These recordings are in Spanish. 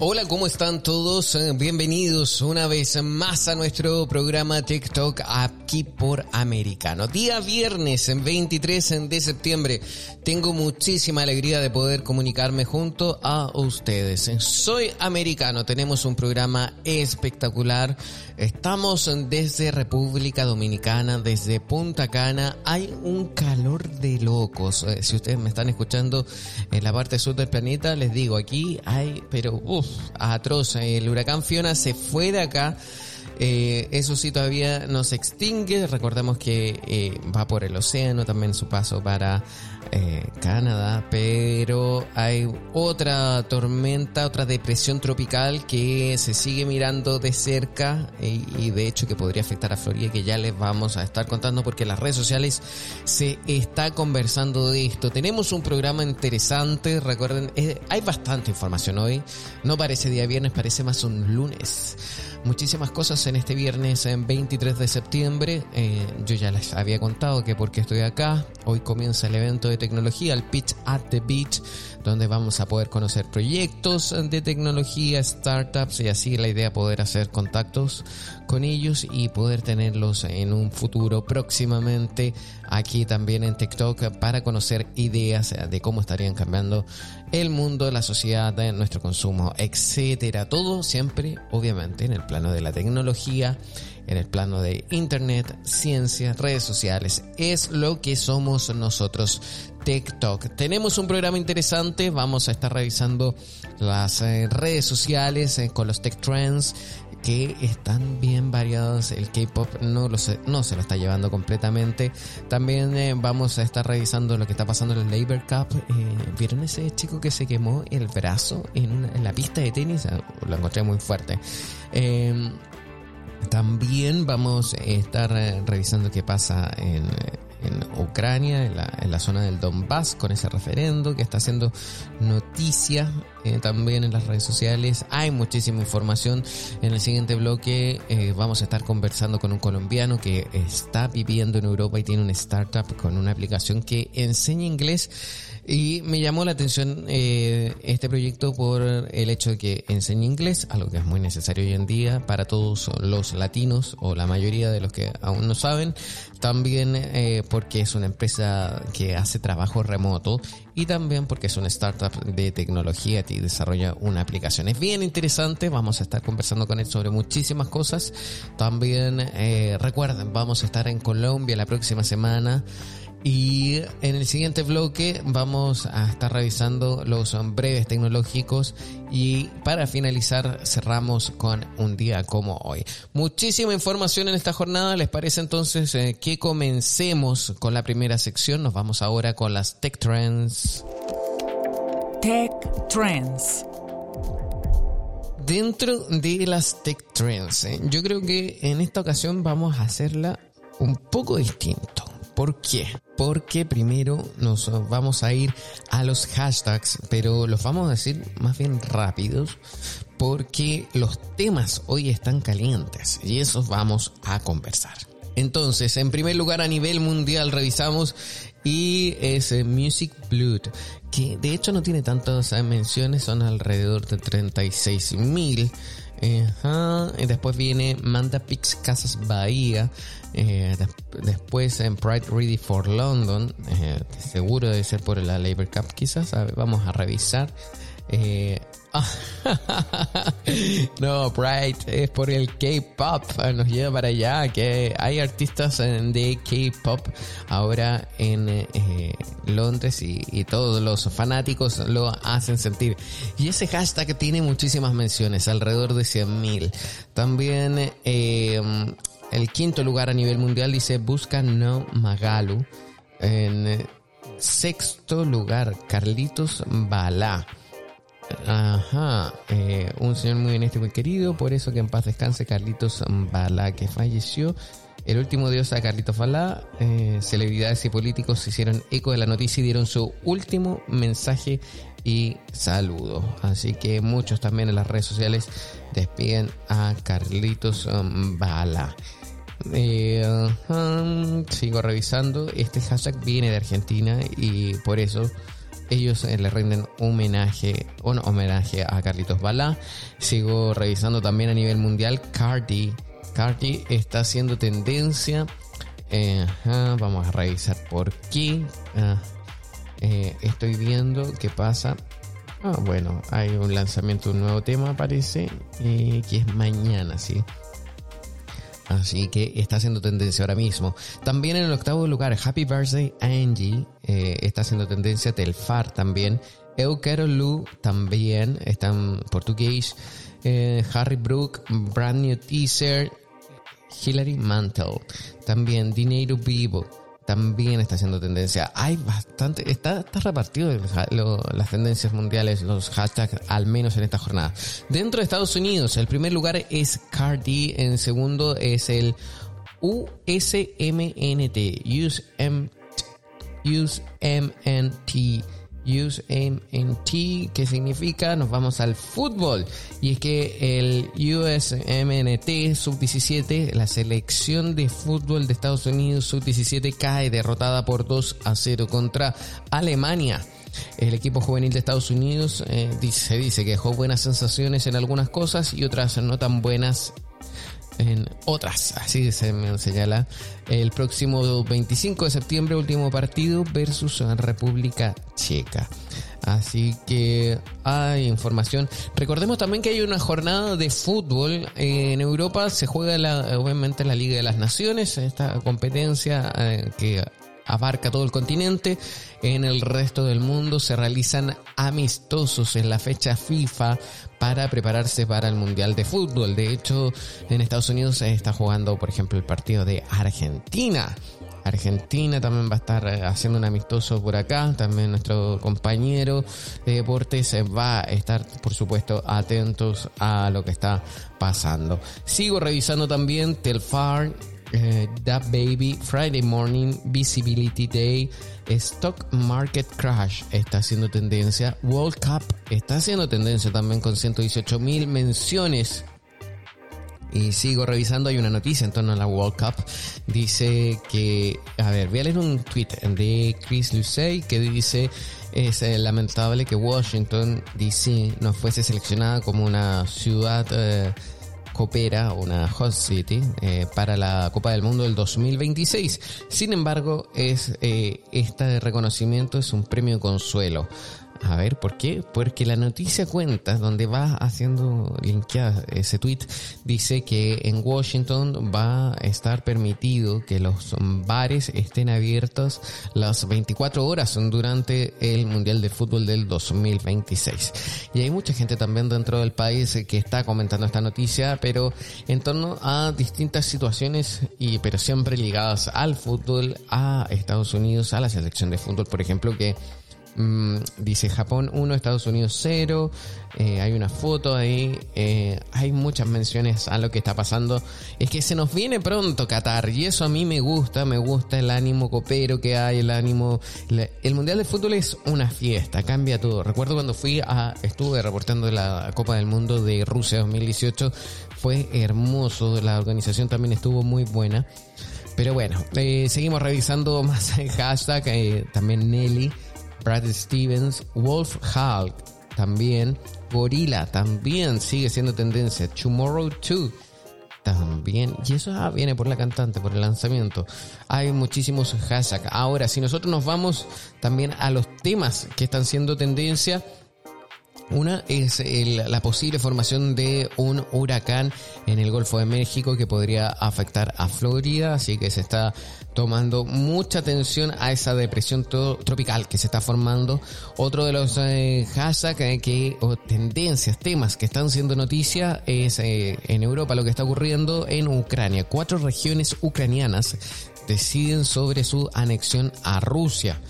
Hola, ¿cómo están todos? Eh, bienvenidos una vez más a nuestro programa TikTok aquí por Americano. Día viernes, 23 de septiembre. Tengo muchísima alegría de poder comunicarme junto a ustedes. Soy americano, tenemos un programa espectacular. Estamos desde República Dominicana, desde Punta Cana. Hay un calor de locos. Eh, si ustedes me están escuchando en la parte sur del planeta, les digo, aquí hay, pero uff, atroz. El huracán Fiona se fue de acá. Eh, eso sí todavía no se extingue. Recordemos que eh, va por el océano también su paso para eh, Canadá, pero hay otra tormenta, otra depresión tropical que se sigue mirando de cerca y, y de hecho que podría afectar a Florida que ya les vamos a estar contando porque en las redes sociales se está conversando de esto. Tenemos un programa interesante, recuerden, hay bastante información hoy. No parece día viernes, parece más un lunes muchísimas cosas en este viernes en 23 de septiembre. Eh, yo ya les había contado que porque estoy acá, hoy comienza el evento de tecnología, el Pitch at the Beach, donde vamos a poder conocer proyectos de tecnología, startups y así la idea poder hacer contactos con ellos y poder tenerlos en un futuro próximamente aquí también en TikTok para conocer ideas de cómo estarían cambiando el mundo, la sociedad, nuestro consumo, etcétera. Todo siempre, obviamente, en el plano de la tecnología, en el plano de internet, ciencia, redes sociales. Es lo que somos nosotros. TikTok. Tenemos un programa interesante, vamos a estar revisando las eh, redes sociales eh, con los tech trends que están bien variados. El K-pop no, lo se, no se lo está llevando completamente. También eh, vamos a estar revisando lo que está pasando en el Labor Cup. ¿Vieron ese chico que se quemó el brazo en, en la pista de tenis? Ah, lo encontré muy fuerte. Eh, también vamos a estar eh, revisando qué pasa en en Ucrania, en la, zona del Donbass, con ese referendo que está haciendo noticia eh, también en las redes sociales. Hay muchísima información. En el siguiente bloque eh, vamos a estar conversando con un colombiano que está viviendo en Europa y tiene una startup con una aplicación que enseña inglés y me llamó la atención eh, este proyecto por el hecho de que enseña inglés, algo que es muy necesario hoy en día para todos los latinos o la mayoría de los que aún no saben. También eh, porque es una empresa que hace trabajo remoto y también porque es una startup de tecnología y desarrolla una aplicación. Es bien interesante, vamos a estar conversando con él sobre muchísimas cosas. También eh, recuerden, vamos a estar en Colombia la próxima semana. Y en el siguiente bloque vamos a estar revisando los breves tecnológicos y para finalizar cerramos con un día como hoy. Muchísima información en esta jornada, ¿les parece entonces eh, que comencemos con la primera sección? Nos vamos ahora con las Tech Trends. Tech Trends. Dentro de las Tech Trends, eh, yo creo que en esta ocasión vamos a hacerla un poco distinto. ¿Por qué? Porque primero nos vamos a ir a los hashtags, pero los vamos a decir más bien rápidos, porque los temas hoy están calientes y esos vamos a conversar. Entonces, en primer lugar a nivel mundial revisamos y es Music Blood, que de hecho no tiene tantas menciones, son alrededor de 36 mil. y después viene Manda Pix Casas Bahía, eh, después en Pride Ready for London, eh, seguro debe ser por la Labor Cup quizás, vamos a revisar. Eh, no, Pride es por el K-Pop, nos lleva para allá, que hay artistas de K-Pop ahora en Londres y, y, todos los fanáticos lo hacen sentir. Y ese hashtag tiene muchísimas menciones, alrededor de 100.000. También el quinto lugar a nivel mundial dice Busca No Magalu. En eh, sexto lugar, Carlitos Balá. Ajá, eh, un señor muy honesto y muy querido, por eso que en paz descanse Carlitos Balá, que falleció El último dios a Carlitos Balá, eh, celebridades y políticos hicieron eco de la noticia y dieron su último mensaje y saludo. Así que muchos también en las redes sociales despiden a Carlitos um, Eh, sigo revisando. Este hashtag viene de Argentina y por eso ellos eh, le rinden homenaje, un homenaje a Carlitos Balá. Sigo revisando también a nivel mundial. Cardi, Cardi está haciendo tendencia. Eh, vamos a revisar por qué. Ah, estoy viendo qué pasa. Ah, bueno, hay un lanzamiento de un nuevo tema, parece, que es mañana, ¿sí? Así que está haciendo tendencia ahora mismo. También en el octavo lugar, Happy Birthday Angie. Eh, está haciendo tendencia Telfar también. Eu Quero Lu también está en portugués. Eh, Harry Brook, Brand New Teaser. Hilary Mantel. También Dinero Vivo también está haciendo tendencia. Hay bastante, está, está repartido las tendencias mundiales, los hashtags, al menos en esta jornada. Dentro de Estados Unidos, el primer lugar es Cardi, en segundo es el USMNT, USMNT Use T, que significa nos vamos al fútbol. Y es que el USMNT Sub-17, la selección de fútbol de Estados Unidos Sub-17 cae derrotada por 2 a 0 contra Alemania. El equipo juvenil de Estados Unidos eh, se dice que dejó buenas sensaciones en algunas cosas y otras no tan buenas en otras, así se me señala, el próximo 25 de septiembre, último partido versus República Checa. Así que hay información. Recordemos también que hay una jornada de fútbol. En Europa se juega la, obviamente la Liga de las Naciones, esta competencia eh, que abarca todo el continente. En el resto del mundo se realizan amistosos en la fecha FIFA para prepararse para el Mundial de Fútbol. De hecho, en Estados Unidos se está jugando, por ejemplo, el partido de Argentina. Argentina también va a estar eh, haciendo un amistoso por acá. También nuestro compañero de deportes va a estar, por supuesto, atentos a lo que está pasando. Sigo revisando también Telfar eh, That Baby, Friday Morning, Visibility Day, Stock Market Crash está haciendo tendencia, World Cup está haciendo tendencia también con 118 mil menciones. Y sigo revisando, hay una noticia en torno a la World Cup. Dice que, a ver, voy a leer un tweet de Chris Lucey que dice, es eh, lamentable que Washington DC no fuese seleccionada como una ciudad... Eh, coopera, una host city, eh, para la Copa del Mundo del 2026. Sin embargo, es, eh, este reconocimiento es un premio consuelo. A ver, ¿por qué? Porque la noticia cuenta, donde va haciendo linkeada ese tweet, dice que en Washington va a estar permitido que los bares estén abiertos las 24 horas durante el Mundial de Fútbol del 2026. Y hay mucha gente también dentro del país que está comentando esta noticia, pero en torno a distintas situaciones, y pero siempre ligadas al fútbol, a Estados Unidos, a la selección de fútbol, por ejemplo, que Mm, dice Japón 1, Estados Unidos 0. Eh, hay una foto ahí. Eh, hay muchas menciones a lo que está pasando. Es que se nos viene pronto Qatar. Y eso a mí me gusta. Me gusta el ánimo copero que hay. El ánimo. El Mundial de Fútbol es una fiesta. Cambia todo. Recuerdo cuando fui a. Estuve reportando la Copa del Mundo de Rusia 2018. Fue hermoso. La organización también estuvo muy buena. Pero bueno, eh, seguimos revisando más hashtag. también Nelly. Brad Stevens, Wolf Hulk también, Gorilla también sigue siendo tendencia, Tomorrow 2 también, y eso ah, viene por la cantante, por el lanzamiento. Hay muchísimos hashtags. Ahora, si nosotros nos vamos también a los temas que están siendo tendencia, una es la posible formación de un huracán en el Golfo de México que podría afectar a Florida, así que se está tomando mucha atención a esa depresión tropical que se está formando. Otro de los eh, hashtags eh, que, o tendencias, temas que están siendo noticia es eh, en Europa lo que está ocurriendo en Ucrania. Cuatro regiones ucranianas deciden sobre su anexión a Rusia.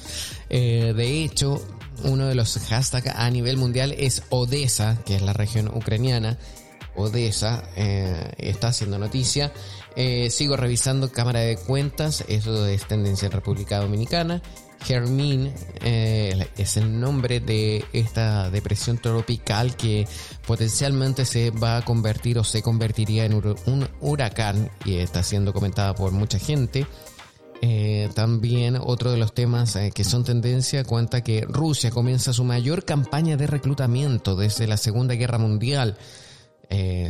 de hecho, uno de los hashtags a nivel mundial es Odessa, que es la región ucraniana. Odessa eh, está haciendo noticia. Eh, sigo revisando Cámara de Cuentas, eso es tendencia en República Dominicana. Hermine eh, es el nombre de esta depresión tropical que potencialmente se va a convertir o se convertiría en un huracán y está siendo comentada por mucha gente. Eh, también otro de los temas que son tendencia cuenta que Rusia comienza su mayor campaña de reclutamiento desde la Segunda Guerra Mundial.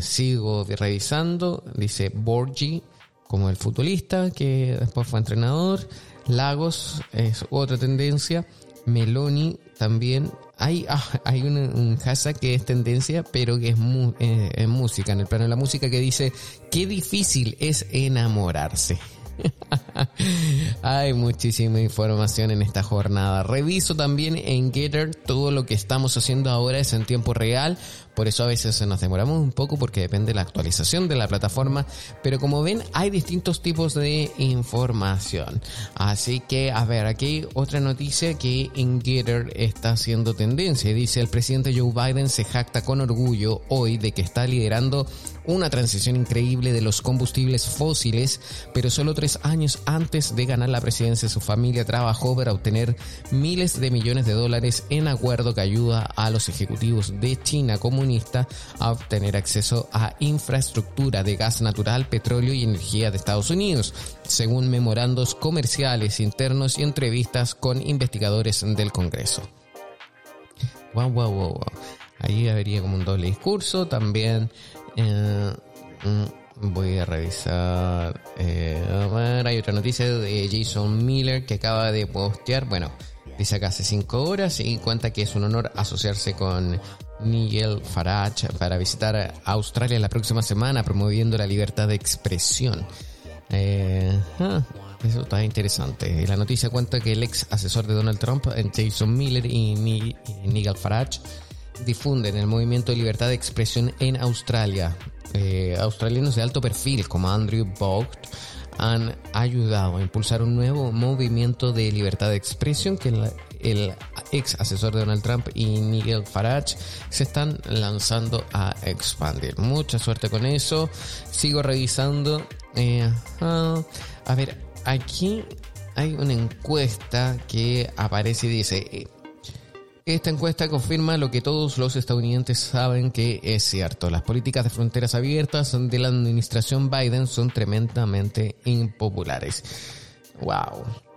Sigo revisando, dice Borgi como el futbolista que después fue entrenador. Lagos es otra tendencia. Meloni también. Hay, ah, hay un, hashtag que es tendencia, pero que es, eh, es música, en el plano de la música, que dice, qué difícil es enamorarse. Hay muchísima información en esta jornada. Reviso también en Getter todo lo que estamos haciendo ahora es en tiempo real. Por eso a veces nos demoramos un poco porque depende de la actualización de la plataforma. Pero como ven, hay distintos tipos de información. Así que, a ver, aquí otra noticia que en Getter está haciendo tendencia. Dice el presidente Joe Biden se jacta con orgullo hoy de que está liderando una transición increíble de los combustibles fósiles, pero solo tres años antes de ganar la presidencia su familia trabajó para obtener miles de millones de dólares en acuerdo que ayuda a los ejecutivos de China a obtener acceso a infraestructura de gas natural, petróleo y energía de Estados Unidos, según memorandos comerciales internos y entrevistas con investigadores del Congreso. Wow, wow, wow, wow. Ahí habría como un doble discurso. También eh, mm, voy a revisar. Eh, hay otra noticia de Jason Miller que acaba de postear. Bueno, dice acá hace 5 horas y cuenta que es un honor asociarse con Nigel Farage para visitar Australia la próxima semana promoviendo la libertad de expresión. Eh, ah, eso está interesante. La noticia cuenta que el ex asesor de Donald Trump, Jason Miller y Nigel Farage, difunden el movimiento de libertad de expresión en Australia. Eh, australianos de alto perfil como Andrew Bogt han ayudado a impulsar un nuevo movimiento de libertad de expresión que el, ex asesor de Donald Trump y Nigel Farage se están lanzando a expandir. Mucha suerte con eso. Sigo revisando. Eh, a ver, aquí hay una encuesta que aparece y dice, eh, esta encuesta confirma lo que todos los estadounidenses saben que es cierto. Las políticas de fronteras abiertas de la administración Biden son tremendamente impopulares. Wow.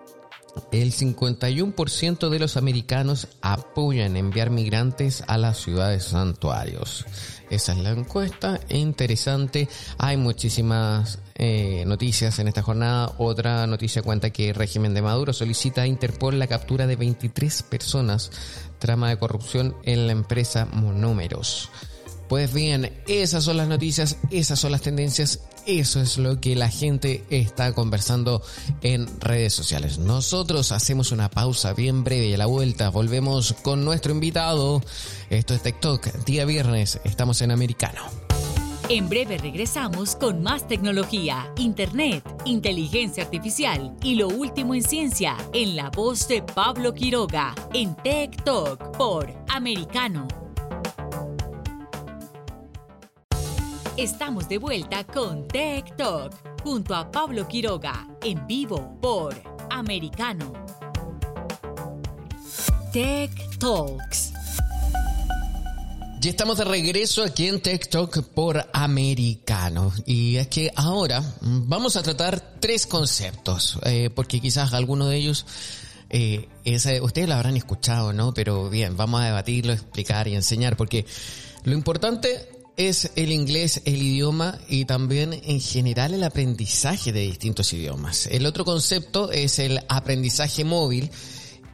El 51% de los americanos apoyan enviar migrantes a las ciudades santuarios. Esa es la encuesta. Interesante. Hay muchísimas eh, noticias en esta jornada. Otra noticia cuenta que el régimen de Maduro solicita a Interpol la captura de 23 personas trama de corrupción en la empresa Monómeros. Pues bien, esas son las noticias, esas son las tendencias, eso es lo que la gente está conversando en redes sociales. Nosotros hacemos una pausa bien breve y a la vuelta volvemos con nuestro invitado. Esto es TikTok, día viernes, estamos en Americano. En breve regresamos con más tecnología, internet, inteligencia artificial y lo último en ciencia en la voz de Pablo Quiroga en Talk por Americano. Estamos de vuelta con Tech Talk junto a Pablo Quiroga en vivo por Americano. Tech Talks ya estamos de regreso aquí en TikTok por Americano. Y es que ahora vamos a tratar tres conceptos, eh, porque quizás alguno de ellos eh, ustedes lo habrán escuchado, ¿no? Pero bien, vamos a debatirlo, explicar y enseñar, porque lo importante es el inglés, el idioma y también en general el aprendizaje de distintos idiomas. El otro concepto es el aprendizaje móvil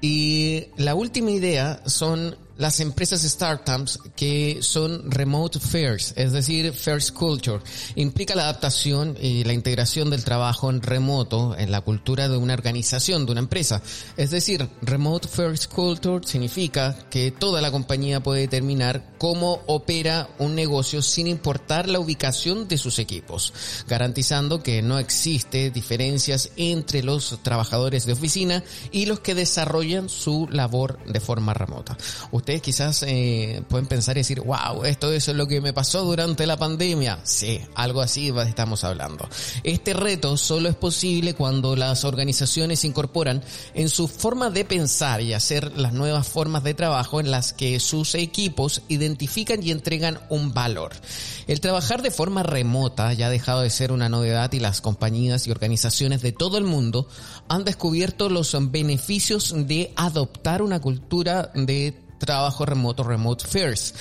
y la última idea son las empresas startups que son remote first, es decir, first culture, implica la adaptación y la integración del trabajo en remoto en la cultura de una organización, de una empresa. Es decir, remote first culture significa que toda la compañía puede determinar cómo opera un negocio sin importar la ubicación de sus equipos, garantizando que no existe diferencias entre los trabajadores de oficina y los que desarrollan su labor de forma remota ustedes quizás eh, pueden pensar y decir, wow, esto es lo que me pasó durante la pandemia. Sí, algo así estamos hablando. Este reto solo es posible cuando las organizaciones incorporan en su forma de pensar y hacer las nuevas formas de trabajo en las que sus equipos identifican y entregan un valor. El trabajar de forma remota ya ha dejado de ser una novedad y las compañías y organizaciones de todo el mundo han descubierto los beneficios de adoptar una cultura de trabajo remoto, remote first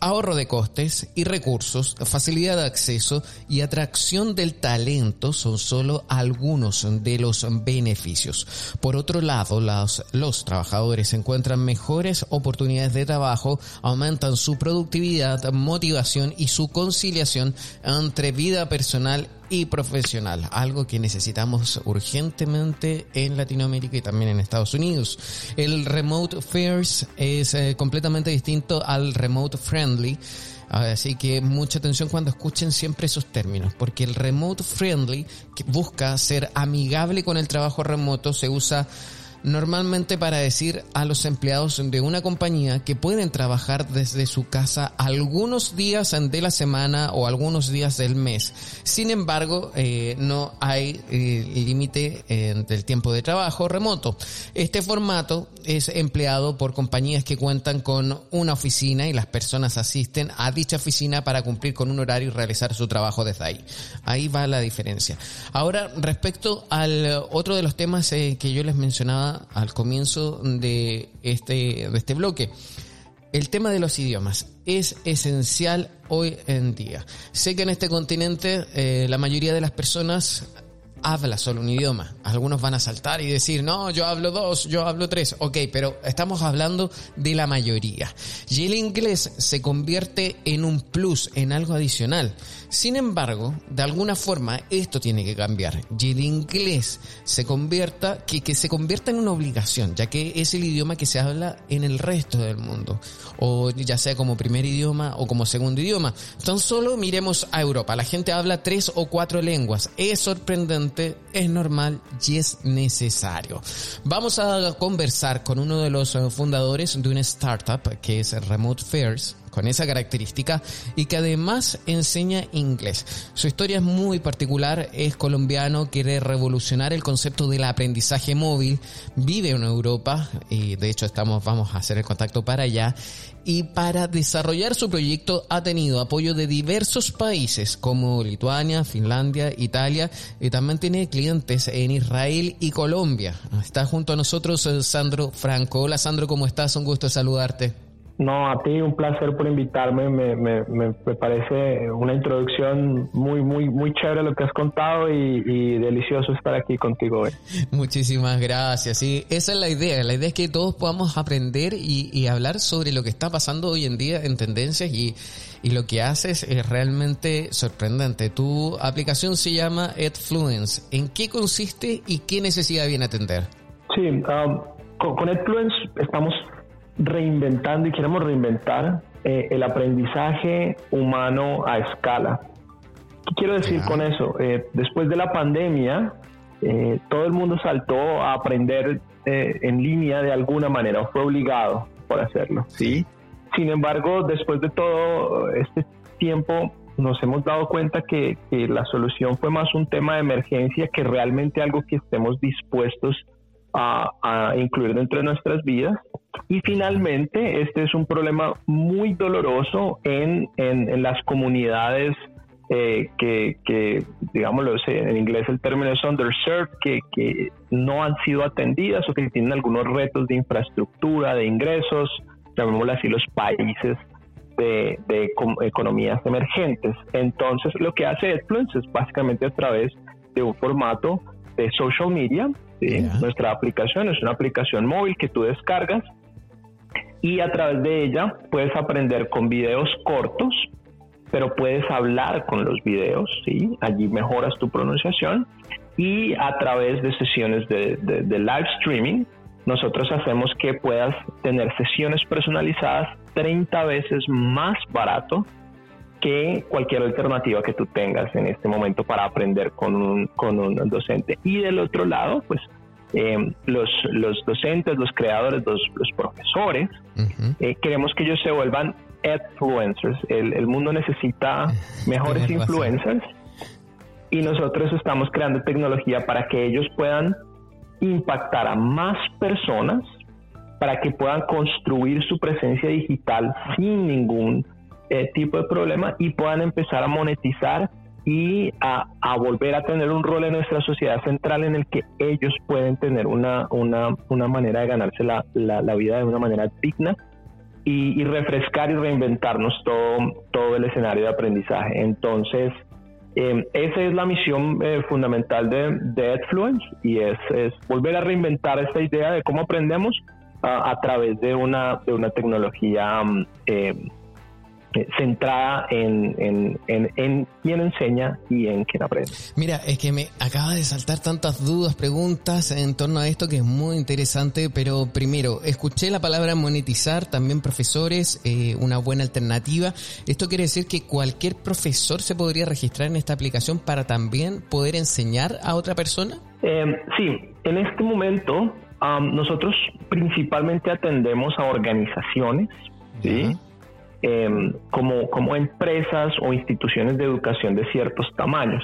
ahorro de costes y recursos, facilidad de acceso y atracción del talento son solo algunos de los beneficios. Por otro lado, los, trabajadores encuentran mejores oportunidades de trabajo, aumentan su productividad, motivación y su conciliación entre vida personal y profesional, algo que necesitamos urgentemente en Latinoamérica y también en Estados Unidos. El remote first es eh, completamente distinto al remote friendly. Así que mucha atención cuando escuchen siempre esos términos, porque el remote friendly que busca ser amigable con el trabajo remoto se usa normalmente para decir a los empleados de una compañía que pueden trabajar desde su casa algunos días de la semana o algunos días del mes. Sin embargo, eh, no hay eh, límite eh, del tiempo de trabajo remoto. Este formato es empleado por compañías que cuentan con una oficina y las personas asisten a dicha oficina para cumplir con un horario y realizar su trabajo desde ahí. Ahí va la diferencia. Ahora, respecto al otro de los temas que yo les mencionaba al comienzo de este, de este bloque. El tema de los idiomas es esencial hoy en día. Sé que en este continente eh, la mayoría de las personas habla solo un idioma. Algunos van a saltar y decir, no, yo hablo dos, yo hablo tres. Ok, pero estamos hablando de la mayoría. Y el inglés se convierte en un plus, en algo adicional. Sin embargo, de alguna forma esto tiene que cambiar. Y el inglés se convierta, que, que se convierta en una obligación, ya que es el idioma que se habla en el resto del mundo. O ya sea como primer idioma o como segundo idioma. Tan solo miremos a Europa. La gente habla tres o cuatro lenguas. Es sorprendente es normal y es necesario. Vamos a conversar con uno de los eh, fundadores de una startup que es Remote Fairs con esa característica y que además enseña inglés. Su historia es muy particular, es colombiano, quiere revolucionar el concepto del aprendizaje móvil, vive en Europa y de hecho estamos vamos a hacer el contacto para allá y para desarrollar su proyecto ha tenido apoyo de diversos países como Lituania, Finlandia, Italia y también tiene clientes en Israel y Colombia. Está junto a nosotros eh, Sandro Franco. Hola Sandro, ¿cómo estás? Un gusto saludarte. No, a ti un placer por invitarme. Me, me, me, parece una introducción muy, muy, muy chévere lo que has contado y, delicioso estar aquí contigo hoy. Muchísimas gracias. Sí, esa es la idea. La idea es que todos podamos aprender y, y hablar sobre lo que está pasando hoy en día en tendencias y, y lo que haces es realmente sorprendente. Tu aplicación se llama EdFluence. ¿En qué consiste y qué necesidad viene a atender? Sí, um, con, con EdFluence estamos reinventando y queremos reinventar eh, el aprendizaje humano a escala. ¿Qué quiero decir con eso? Eh, después de la pandemia, eh, todo el mundo saltó a aprender en línea de alguna manera, o fue obligado por hacerlo, ¿sí? Sin embargo, después de todo este tiempo, nos hemos dado cuenta que, que la solución fue más un tema de emergencia que realmente algo que estemos dispuestos a, incluir dentro de nuestras vidas. Y finalmente, este es un problema muy doloroso en, en, las comunidades eh, que, que, digámoslo, en inglés el término es underserved, que, que no han sido atendidas o que tienen algunos retos de infraestructura, de ingresos, llamémoslo así, los países de, de economías emergentes. Entonces, lo que hace Edfluence es básicamente a través de un formato de social media nuestra aplicación es una aplicación móvil que tú descargas y a través de ella puedes aprender con videos cortos, pero puedes hablar con los videos, ¿sí? Allí mejoras tu pronunciación y a través de sesiones de, de live streaming, nosotros hacemos que puedas tener sesiones personalizadas 30 veces más barato que cualquier alternativa que tú tengas en este momento para aprender con un, con un docente. Y del otro lado, pues eh, los, los docentes, los creadores, los, profesores, eh, queremos que ellos se vuelvan influencers. El, el mundo necesita mejores influencers. Y nosotros estamos creando tecnología para que ellos puedan impactar a más personas para que puedan construir su presencia digital sin ningún eh, tipo de problema y puedan empezar a monetizar y a, volver a tener un rol en nuestra sociedad central en el que ellos pueden tener una, una, una manera de ganarse la, la, vida de una manera digna y, refrescar y reinventarnos todo, todo el escenario de aprendizaje. Entonces, eh, esa es la misión eh, fundamental de, de Edfluence y es, es, volver a reinventar esta idea de cómo aprendemos a través de una, de una tecnología eh, centrada en, en, en, en, quién enseña y en quién aprende. Mira, es que me acaba de saltar tantas dudas, preguntas en torno a esto que es muy interesante, pero primero, escuché la palabra monetizar, también profesores, eh, una buena alternativa. ¿Esto quiere decir que cualquier profesor se podría registrar en esta aplicación para también poder enseñar a otra persona? Eh, sí, en este momento nosotros principalmente atendemos a organizaciones, ¿sí? Em, como, como empresas o instituciones de educación de ciertos tamaños.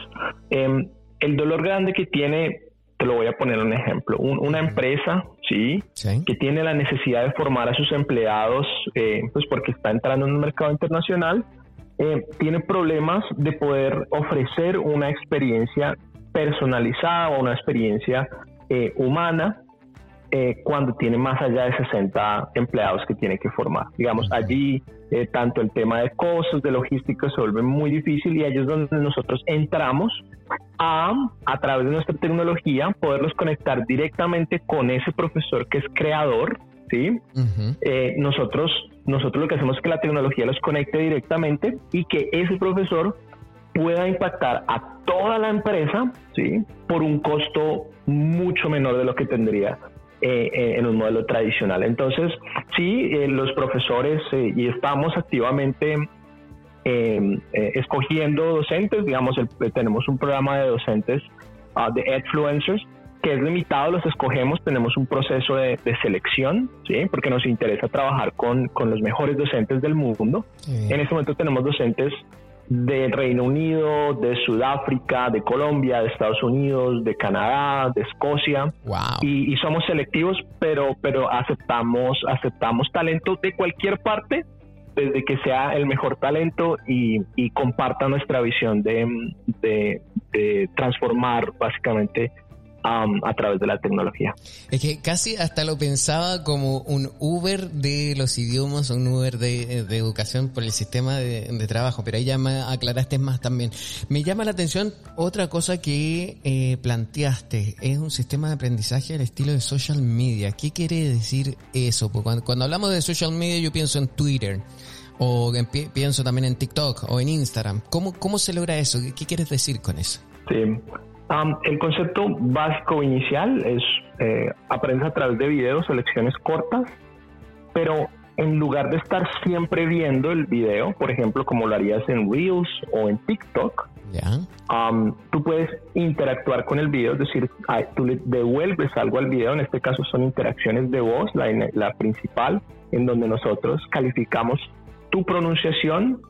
Em, el dolor grande que tiene, te lo voy a poner un ejemplo, una empresa, ¿sí? Que tiene la necesidad de formar a sus empleados, eh, pues porque está entrando en un mercado internacional, eh, tiene problemas de poder ofrecer una experiencia personalizada o una experiencia eh, humana eh, cuando tiene más allá de 60 empleados que tiene que formar. Digamos, allí eh, tanto el tema de costos, de logística se vuelve muy difícil y ahí es donde nosotros entramos a, a través de nuestra tecnología, poderlos conectar directamente con ese profesor que es creador, ¿sí? Eh, nosotros, nosotros lo que hacemos es que la tecnología los conecte directamente y que ese profesor pueda impactar a toda la empresa, ¿sí? Por un costo mucho menor de lo que tendría eh, eh, en un modelo tradicional. Entonces, sí, eh, los profesores y estamos activamente escogiendo docentes, digamos, tenemos un programa de docentes uh, de influencers que es limitado, los escogemos, tenemos un proceso de, selección, ¿sí? porque nos interesa trabajar con, con, los mejores docentes del mundo. En este momento tenemos docentes del Reino Unido, de Sudáfrica, de Colombia, de Estados Unidos, de Canadá, de Escocia. Y, somos selectivos, pero, pero aceptamos, aceptamos talento de cualquier parte, desde que sea el mejor talento y, comparta nuestra visión de, de transformar básicamente a través de la tecnología. Es que casi hasta lo pensaba como un Uber de los idiomas, un Uber de, educación por el sistema de, trabajo, pero ahí ya me aclaraste más también. Me llama la atención otra cosa que eh, planteaste, es un sistema de aprendizaje al estilo de social media. ¿Qué quiere decir eso? Porque cuando, hablamos de social media yo pienso en Twitter o pienso también en TikTok o en Instagram. ¿Cómo, cómo se logra eso? ¿Qué, qué quieres decir con eso? Sí, el concepto básico inicial es eh, aprendes a través de videos o lecciones cortas, pero en lugar de estar siempre viendo el video, por ejemplo, como lo harías en Reels o en TikTok, tú puedes interactuar con el video, es decir, tú le devuelves algo al video, en este caso son interacciones de voz, la, la principal, en donde nosotros calificamos tu pronunciación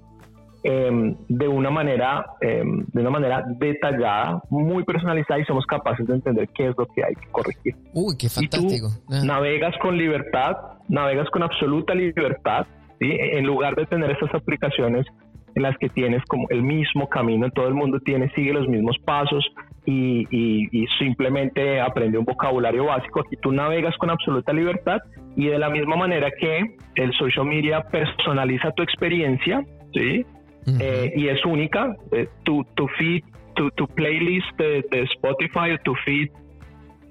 Em, de una manera em, de una manera detallada, muy personalizada y somos capaces de entender qué es lo que hay que corregir. Uy, qué fantástico. Ah. Navegas con libertad, navegas con absoluta libertad, ¿sí? en lugar de tener esas aplicaciones en las que tienes como el mismo camino, todo el mundo tiene, sigue los mismos pasos y, y, simplemente aprende un vocabulario básico. Aquí tú navegas con absoluta libertad y de la misma manera que el social media personaliza tu experiencia, ¿sí? Eh, y es única. Eh, tu, tu feed, tu, tu playlist de, Spotify o tu feed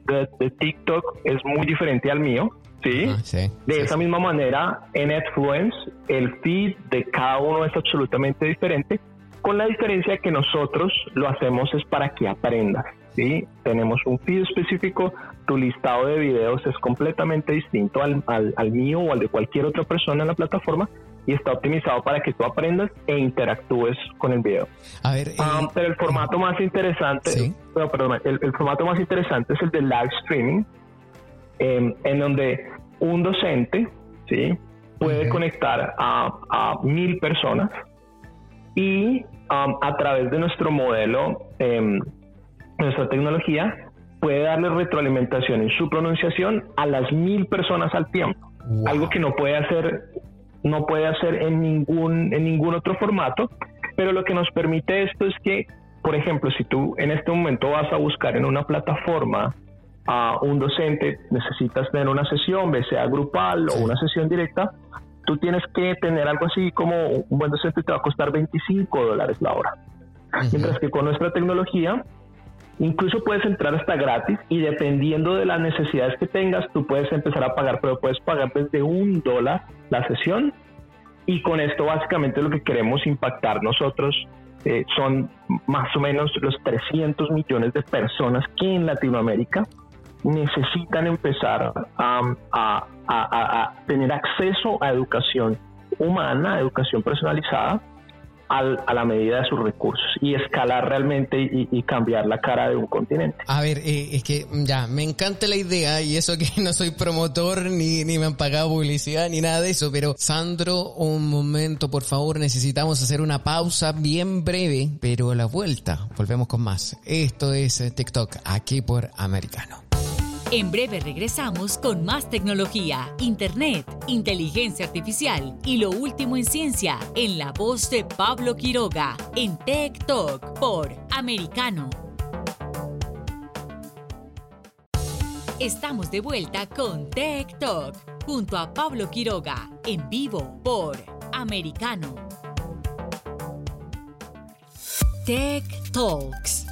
de, TikTok es muy diferente al mío. ¿sí? Ah, de esa misma manera, en Netfluence, el feed de cada uno es absolutamente diferente, con la diferencia que nosotros lo hacemos es para que aprendas. ¿sí? Tenemos un feed específico, tu listado de videos es completamente distinto al, al, al mío o al de cualquier otra persona en la plataforma, y está optimizado para que tú aprendas e interactúes con el video. A ver, ah, eh, pero el formato más interesante, perdón, el, formato más interesante es el de live streaming, em, en donde un docente, sí, puede conectar a, mil personas y um, a través de nuestro modelo, em, nuestra tecnología, puede darle retroalimentación en su pronunciación a las mil personas al tiempo. Algo que no puede hacer, no puede hacer en ningún, en ningún otro formato. Pero lo que nos permite esto es que, por ejemplo, si tú en este momento vas a buscar en una plataforma a un docente, necesitas tener una sesión, sea grupal o una sesión directa, tú tienes que tener algo así como un buen docente te va a costar 25 dólares la hora. Mientras que con nuestra tecnología Incluso puedes entrar hasta gratis y dependiendo de las necesidades que tengas, tú puedes empezar a pagar, pero puedes pagar desde un dólar la sesión. Y con esto básicamente lo que queremos impactar nosotros eh, son más o menos los 300 millones de personas que en Latinoamérica necesitan empezar a tener acceso a educación humana, a educación personalizada a la medida de sus recursos y escalar realmente y, cambiar la cara de un continente. A ver, eh, es que ya, me encanta la idea y eso que no soy promotor ni, ni me han pagado publicidad ni nada de eso, pero Sandro, un momento, por favor, necesitamos hacer una pausa bien breve, pero a la vuelta volvemos con más. Esto es eh, TikTok, aquí por Americano. En breve regresamos con más tecnología, internet, inteligencia artificial y lo último en ciencia en la voz de Pablo Quiroga en Tech Talk por Americano. Estamos de vuelta con Tech Talk junto a Pablo Quiroga en vivo por Americano. Tech Talks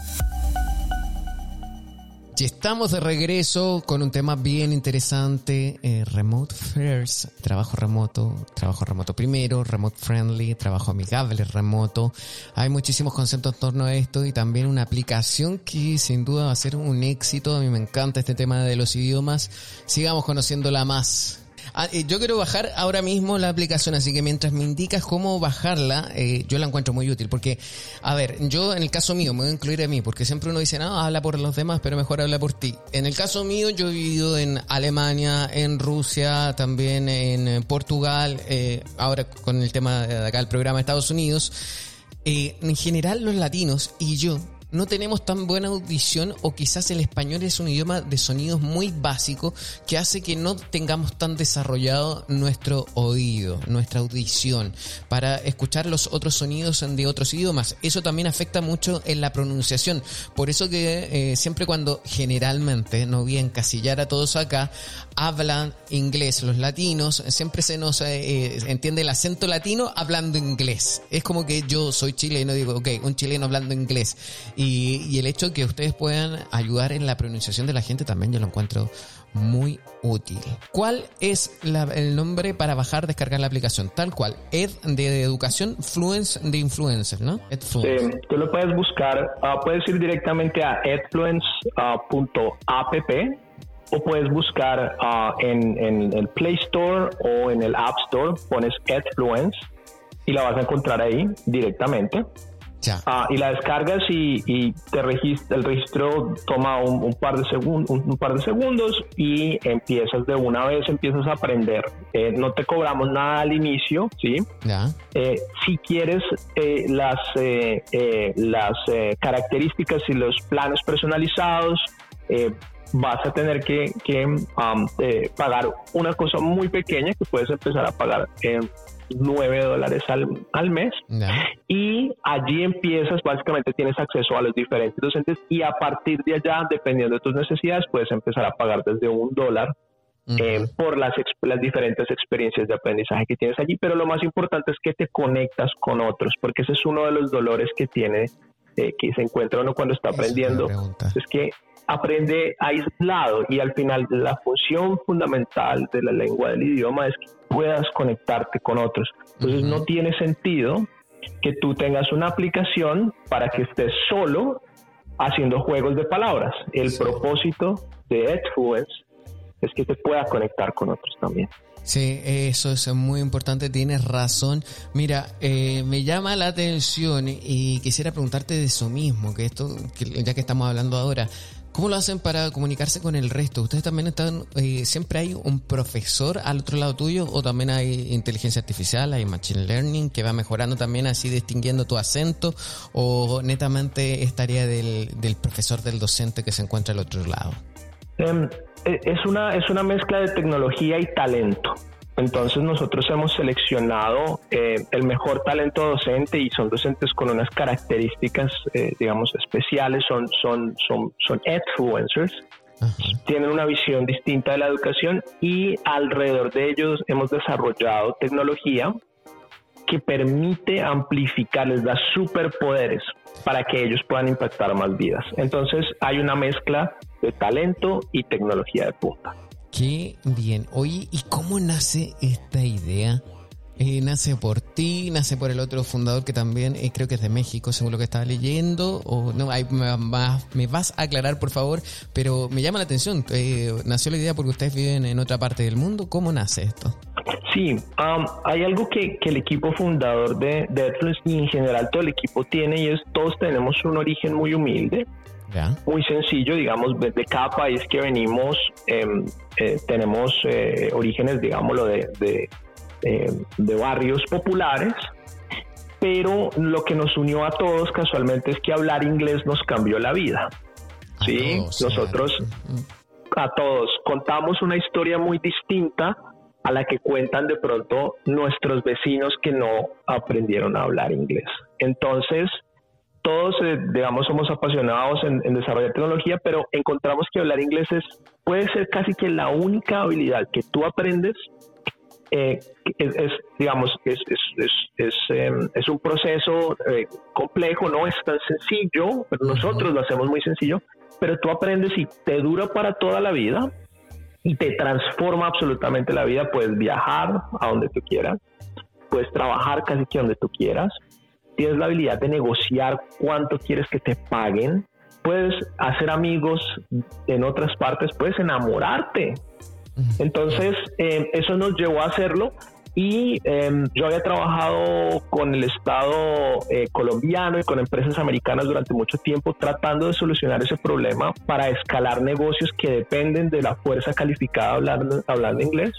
y estamos de regreso con un tema bien interesante, eh, Remote First, trabajo remoto, trabajo remoto primero, Remote Friendly, trabajo amigable remoto. Hay muchísimos conceptos en torno a esto y también una aplicación que sin duda va a ser un éxito. A mí me encanta este tema de los idiomas. Sigamos conociéndola más. Ah, eh, yo quiero bajar ahora mismo la aplicación, así que mientras me indicas cómo bajarla, eh, yo la encuentro muy útil. Porque, a ver, yo en el caso mío, me voy a incluir a mí, porque siempre uno dice, no, habla por los demás, pero mejor habla por ti. En el caso mío, yo he vivido en Alemania, en Rusia, también en Portugal, eh, ahora con el tema de acá, el programa de Estados Unidos. en general, los latinos y yo no tenemos tan buena audición o quizás el español es un idioma de sonidos muy básico que hace que no tengamos tan desarrollado nuestro oído, nuestra audición para escuchar los otros sonidos de otros idiomas. Eso también afecta mucho en la pronunciación. Por eso que eh, siempre cuando generalmente, no voy a encasillar a todos acá, hablan inglés los latinos, siempre se nos eh, eh, entiende el acento latino hablando inglés. Es como que yo soy chileno, digo, ok, un chileno hablando inglés y, el hecho de que ustedes puedan ayudar en la pronunciación de la gente también yo lo encuentro muy útil. ¿Cuál es el nombre para bajar, descargar la aplicación? Tal cual, Ed de, educación, Fluence de influencers, ¿no? Sí, tú lo puedes buscar, ah, puedes ir directamente a edfluence.app o puedes buscar ah, en, en, el Play Store o en el App Store, pones Edfluence y la vas a encontrar ahí directamente. Ah, y la descargas y, te registra, el registro toma un, par de segundos, un, par de segundos y empiezas de una vez, empiezas a aprender. Eh, no te cobramos nada al inicio, ¿sí? Eh, si quieres eh, las, las características y los planes personalizados, vas a tener que, um, pagar una cosa muy pequeña que puedes empezar a pagar 9 dólares al, mes. Y allí empiezas, básicamente tienes acceso a los diferentes docentes y a partir de allá, dependiendo de tus necesidades, puedes empezar a pagar desde un dólar eh, por las, las diferentes experiencias de aprendizaje que tienes allí. Pero lo más importante es que te conectas con otros, porque ese es uno de los dolores que tiene, eh, que se encuentra uno cuando está aprendiendo. Es que aprende aislado y al final la función fundamental de la lengua del idioma es que puedas conectarte con otros. Entonces no tiene sentido que tú tengas una aplicación para que estés solo haciendo juegos de palabras. El propósito de Edfluence es que se pueda conectar con otros también. Sí, eso es muy importante, tienes razón. Mira, eh, me llama la atención y quisiera preguntarte de eso mismo, que esto, ya que estamos hablando ahora, ¿cómo lo hacen para comunicarse con el resto? ¿Ustedes también están, eh, siempre hay un profesor al otro lado tuyo o también hay inteligencia artificial, hay machine learning que va mejorando también así distinguiendo tu acento o netamente es tarea del, del profesor, del docente que se encuentra al otro lado? Em, e, es una, es una mezcla de tecnología y talento. Entonces nosotros hemos seleccionado eh, el mejor talento docente y son docentes con unas características, eh, digamos, especiales, son, son, son, son influencers, tienen una visión distinta de la educación y alrededor de ellos hemos desarrollado tecnología que permite amplificar, les da superpoderes para que ellos puedan impactar más vidas. Entonces hay una mezcla de talento y tecnología de punta. Qué bien. Oye, ¿y cómo nace esta idea? Eh, ¿Nace por ti? ¿Nace por el otro fundador que también eh, creo que es de México, según lo que estaba leyendo? ¿O no? me, vas a aclarar, por favor, pero me llama la atención. Eh, ¿Nació la idea porque ustedes viven en otra parte del mundo? ¿Cómo nace esto? Sí, um, hay algo que, el equipo fundador de, de y en general todo el equipo tiene y es todos tenemos un origen muy humilde. Muy sencillo, digamos, de cada país que venimos em, eh, tenemos eh, orígenes, digámoslo, de, de, de, barrios populares, pero lo que nos unió a todos casualmente es que hablar inglés nos cambió la vida. ¿sí? Nosotros, a todos, contamos una historia muy distinta a la que cuentan de pronto nuestros vecinos que no aprendieron a hablar inglés. Entonces, todos, eh, digamos, somos apasionados en, desarrollar tecnología, pero encontramos que hablar inglés es, puede ser casi que la única habilidad que tú aprendes. Eh, es, digamos, es, es, em, es, un proceso eh, complejo, no es tan sencillo, pero nosotros lo hacemos muy sencillo, pero tú aprendes y te dura para toda la vida y te transforma absolutamente la vida. Puedes viajar a donde tú quieras, puedes trabajar casi que donde tú quieras, tienes la habilidad de negociar cuánto quieres que te paguen, puedes hacer amigos en otras partes, puedes enamorarte. Entonces, eh, eso nos llevó a hacerlo y em, yo había trabajado con el Estado eh, colombiano y con empresas americanas durante mucho tiempo tratando de solucionar ese problema para escalar negocios que dependen de la fuerza calificada hablando, hablando inglés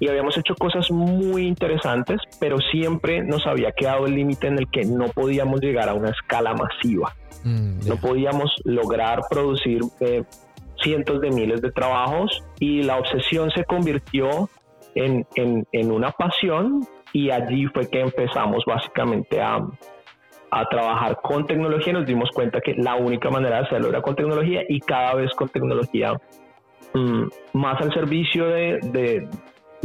y habíamos hecho cosas muy interesantes, pero siempre nos había quedado el límite en el que no podíamos llegar a una escala masiva. Mm, no podíamos lograr producir eh, cientos de miles de trabajos y la obsesión se convirtió en, en, una pasión y allí fue que empezamos básicamente a, a trabajar con tecnología. Nos dimos cuenta que la única manera de hacerlo era con tecnología y cada vez con tecnología mm, más al servicio de,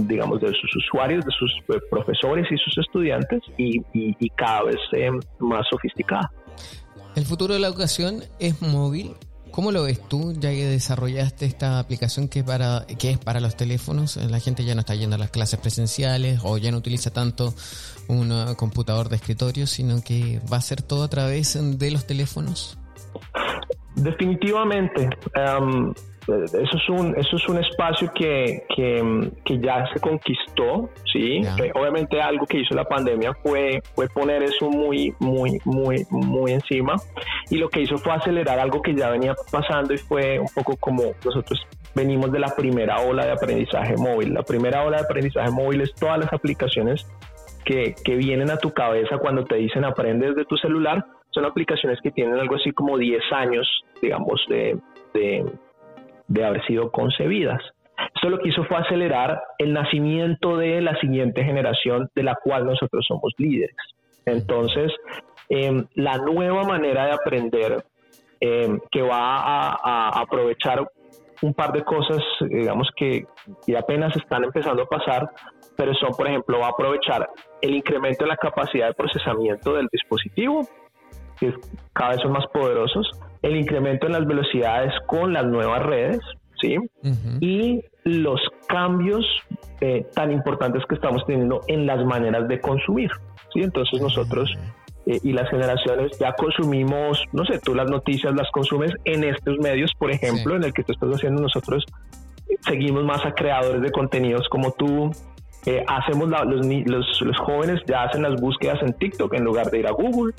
digamos, de sus usuarios, de sus eh, profesores y sus estudiantes y, cada vez eh, más sofisticada. El futuro de la educación es móvil. ¿Cómo lo ves tú, ya que desarrollaste esta aplicación que para, que es para los teléfonos? La gente ya no está yendo a las clases presenciales o ya no utiliza tanto un computador de escritorio, sino que va a ser todo a través de los teléfonos. Definitivamente. Em, eso es un, eso es un espacio que, que, ya se conquistó, ¿sí? Eh, obviamente algo que hizo la pandemia fue, fue poner eso muy, muy, muy, muy encima y lo que hizo fue acelerar algo que ya venía pasando y fue un poco como nosotros venimos de la primera ola de aprendizaje móvil. La primera ola de aprendizaje móvil es todas las aplicaciones que, que vienen a tu cabeza cuando te dicen aprende desde tu celular. Son aplicaciones que tienen algo así como 10 años, digamos, de, de de haber sido concebidas. Esto lo que hizo fue acelerar el nacimiento de la siguiente generación de la cual nosotros somos líderes. Entonces, em, la nueva manera de aprender em, que va a, aprovechar un par de cosas, digamos que, apenas están empezando a pasar, pero son, por ejemplo, va a aprovechar el incremento de la capacidad de procesamiento del dispositivo, que cada vez son más poderosos, el incremento en las velocidades con las nuevas redes, ¿sí? Y los cambios eh, tan importantes que estamos teniendo en las maneras de consumir, ¿sí? Entonces nosotros eh, y las generaciones ya consumimos, no sé, tú las noticias las consumes en estos medios, por ejemplo, en el que tú estás haciendo nosotros seguimos más a creadores de contenidos como tú. Eh, hacemos los, los, jóvenes ya hacen las búsquedas en TikTok en lugar de ir a Google.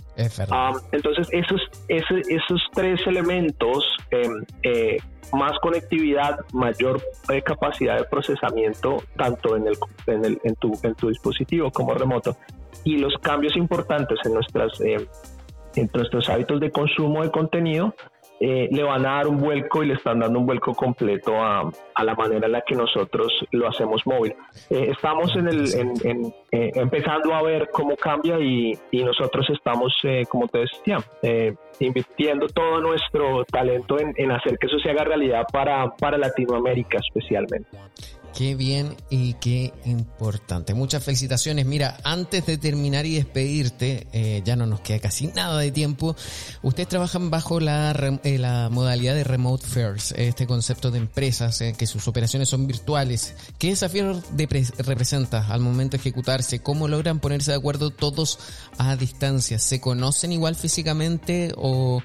Ah, entonces, esos, esos, esos tres elementos, em, eh, más conectividad, mayor eh, capacidad de procesamiento, tanto en, el, en, el, en, tu, en tu dispositivo como remoto, y los cambios importantes en, nuestras, en nuestros hábitos de consumo de contenido, eh, le van a dar un vuelco y le están dando un vuelco completo a, la manera en la que nosotros lo hacemos móvil. Eh, estamos en el, en, eh, empezando a ver cómo cambia y, nosotros estamos, como te decía, invirtiendo todo nuestro talento en, en, hacer que eso se haga realidad para, para Latinoamérica especialmente. Qué bien y qué importante. Muchas felicitaciones. Mira, antes de terminar y despedirte, eh, ya no nos queda casi nada de tiempo. Ustedes trabajan bajo la, eh, la modalidad de remote first, este concepto de empresas eh, que sus operaciones son virtuales. ¿Qué desafío representa al momento de ejecutarse? ¿Cómo logran ponerse de acuerdo todos a distancia? ¿Se conocen igual físicamente o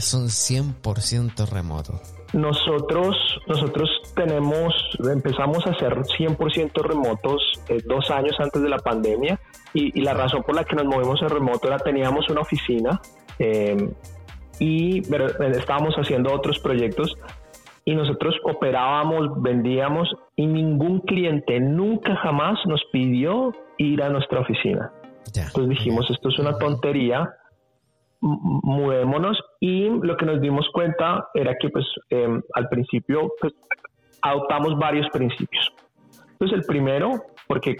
son 100% remotos? Nosotros, nosotros tenemos, empezamos a ser 100% remotos eh, dos años antes de la pandemia y, la razón por la que nos movimos a remoto era teníamos una oficina eh, y estábamos haciendo otros proyectos y nosotros operábamos, vendíamos y ningún cliente nunca jamás nos pidió ir a nuestra oficina. Entonces dijimos, esto es una tontería, mudémonos y lo que nos dimos cuenta era que pues em, al principio pues, adoptamos varios principios. Entonces el primero, porque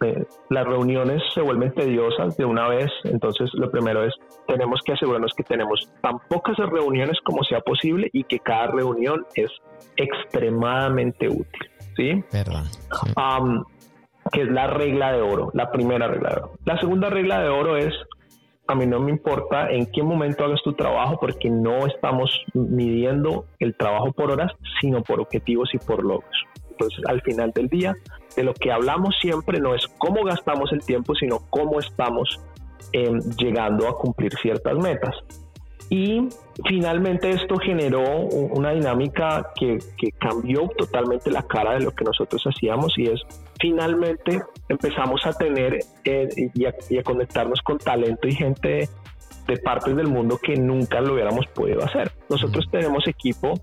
eh, las reuniones se vuelven tediosas de una vez, entonces lo primero es tenemos que asegurarnos que tenemos tan pocas reuniones como sea posible y que cada reunión es extremadamente útil, ¿sí? Verdad. que es la regla de oro, la primera regla de oro. La segunda regla de oro es a mí no me importa en qué momento hagas tu trabajo porque no estamos midiendo el trabajo por horas, sino por objetivos y por logros. Entonces, al final del día, de lo que hablamos siempre no es cómo gastamos el tiempo, sino cómo estamos em, llegando a cumplir ciertas metas. Y finalmente esto generó una dinámica que, que cambió totalmente la cara de lo que nosotros hacíamos y es finalmente empezamos a tener eh, y, a, conectarnos con talento y gente de partes del mundo que nunca lo hubiéramos podido hacer. Nosotros tenemos equipo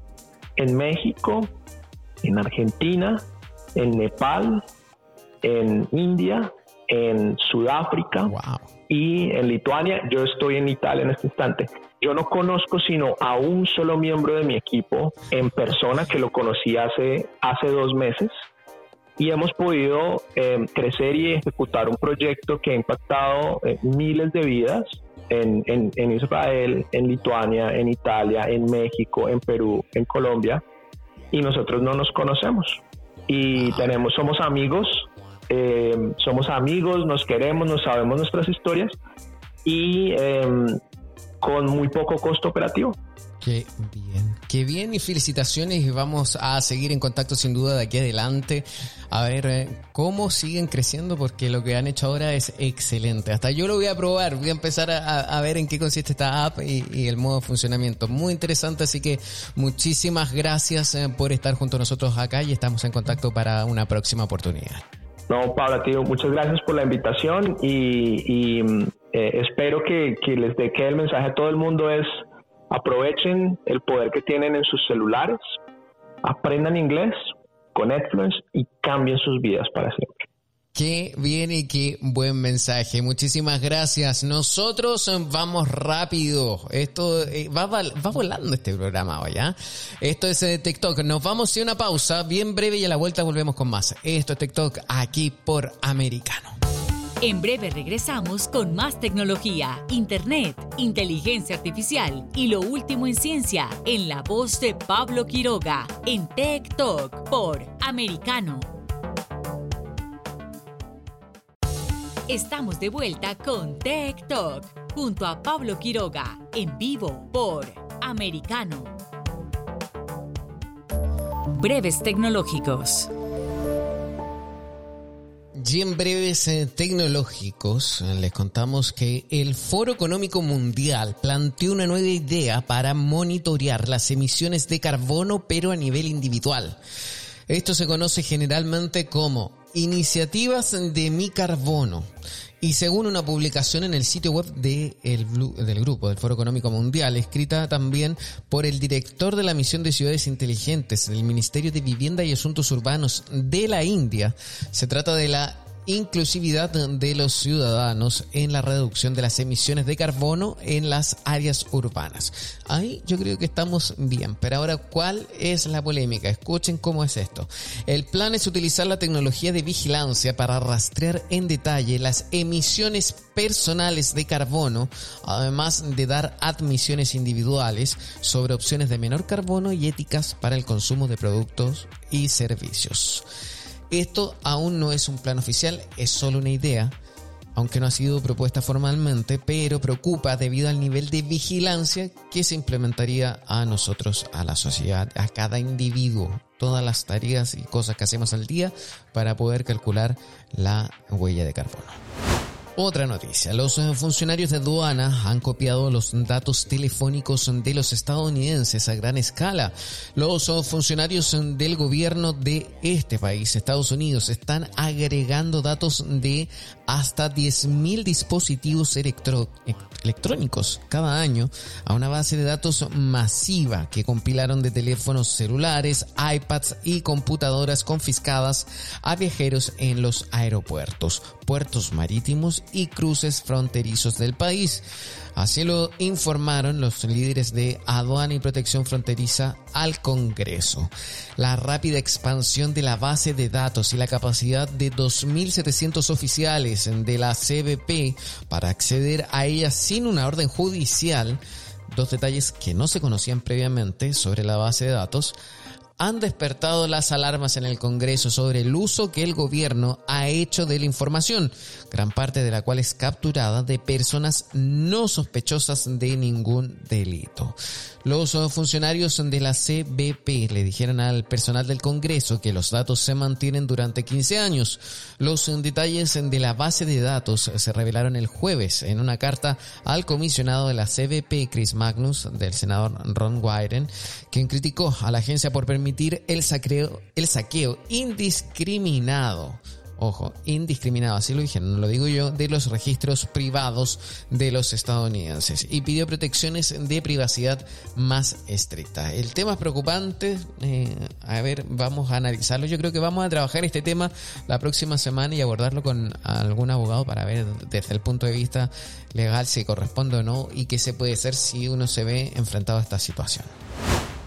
en México, en Argentina, en Nepal, en India, en Sudáfrica y en Lituania. Yo estoy en Italia en este instante. Yo no conozco sino a un solo miembro de mi equipo en persona que lo conocí hace, hace dos meses y hemos podido eh, crecer y ejecutar un proyecto que ha impactado eh, miles de vidas en, en, Israel, en Lituania, en Italia, en México, en Perú, en Colombia, y nosotros no nos conocemos. Y tenemos, somos amigos, eh, somos amigos, nos queremos, nos sabemos nuestras historias y em, con muy poco costo operativo. Qué bien, qué bien y felicitaciones y vamos a seguir en contacto sin duda de aquí adelante a ver eh, cómo siguen creciendo porque lo que han hecho ahora es excelente. Hasta yo lo voy a probar, voy a empezar a, ver en qué consiste esta app y, el modo de funcionamiento. Muy interesante, así que muchísimas gracias eh, por estar junto a nosotros acá y estamos en contacto para una próxima oportunidad. No, Pablo, tío, muchas gracias por la invitación y, eh, espero que, les dé que el mensaje a todo el mundo es Aprovechen el poder que tienen en sus celulares, aprendan inglés con Netflix y cambien sus vidas para siempre. Qué bien y qué buen mensaje. Muchísimas gracias. Nosotros vamos rápido. Esto eh, va, va, volando este programa hoy, ¿ya? Esto es eh, TikTok. Nos vamos a una pausa bien breve y a la vuelta volvemos con más. Esto es TikTok aquí por Americano. En breve regresamos con más tecnología, internet, inteligencia artificial y lo último en ciencia en la voz de Pablo Quiroga en Tech Talk por Americano. Estamos de vuelta con Tech Talk junto a Pablo Quiroga en vivo por Americano. Breves tecnológicos. Y en breves eh, tecnológicos eh, les contamos que el Foro Económico Mundial planteó una nueva idea para monitorear las emisiones de carbono pero a nivel individual. Esto se conoce generalmente como iniciativas de mi carbono. Y según una publicación en el sitio web de el, del grupo del Foro Económico Mundial, escrita también por el director de la misión de ciudades inteligentes del Ministerio de Vivienda y Asuntos Urbanos de la India, se trata de la inclusividad de los ciudadanos en la reducción de las emisiones de carbono en las áreas urbanas. Ahí yo creo que estamos bien, pero ahora ¿cuál es la polémica? Escuchen cómo es esto. El plan es utilizar la tecnología de vigilancia para rastrear en detalle las emisiones personales de carbono, además de dar admisiones individuales sobre opciones de menor carbono y éticas para el consumo de productos y servicios. Esto aún no es un plan oficial, es solo una idea, aunque no ha sido propuesta formalmente, pero preocupa debido al nivel de vigilancia que se implementaría a nosotros, a la sociedad, a cada individuo, todas las tareas y cosas que hacemos al día para poder calcular la huella de carbono. Otra noticia, los eh, funcionarios de aduana han copiado los datos telefónicos de los estadounidenses a gran escala. Los eh, funcionarios del gobierno de este país, Estados Unidos, están agregando datos de hasta 10.000 dispositivos electrónicos cada año a una base de datos masiva que compilaron de teléfonos celulares, iPads y computadoras confiscadas a viajeros en los aeropuertos, puertos marítimos y cruces fronterizos del país. Así lo informaron los líderes de aduana y protección fronteriza al Congreso. La rápida expansión de la base de datos y la capacidad de 2.700 oficiales de la CBP para acceder a ella sin una orden judicial, dos detalles que no se conocían previamente sobre la base de datos, han despertado las alarmas en el Congreso sobre el uso que el gobierno ha hecho de la información, gran parte de la cual es capturada de personas no sospechosas de ningún delito. Los funcionarios de la CBP le dijeron al personal del Congreso que los datos se mantienen durante 15 años. Los detalles de la base de datos se revelaron el jueves en una carta al comisionado de la CBP, Chris Magnus, del senador Ron Wyden, quien criticó a la agencia por permitir el saqueo, el saqueo indiscriminado ojo, indiscriminado, así lo dije, no lo digo yo, de los registros privados de los estadounidenses y pidió protecciones de privacidad más estrictas. El tema es preocupante, eh, a ver, vamos a analizarlo. Yo creo que vamos a trabajar este tema la próxima semana y abordarlo con algún abogado para ver desde el punto de vista legal si corresponde o no y qué se puede hacer si uno se ve enfrentado a esta situación.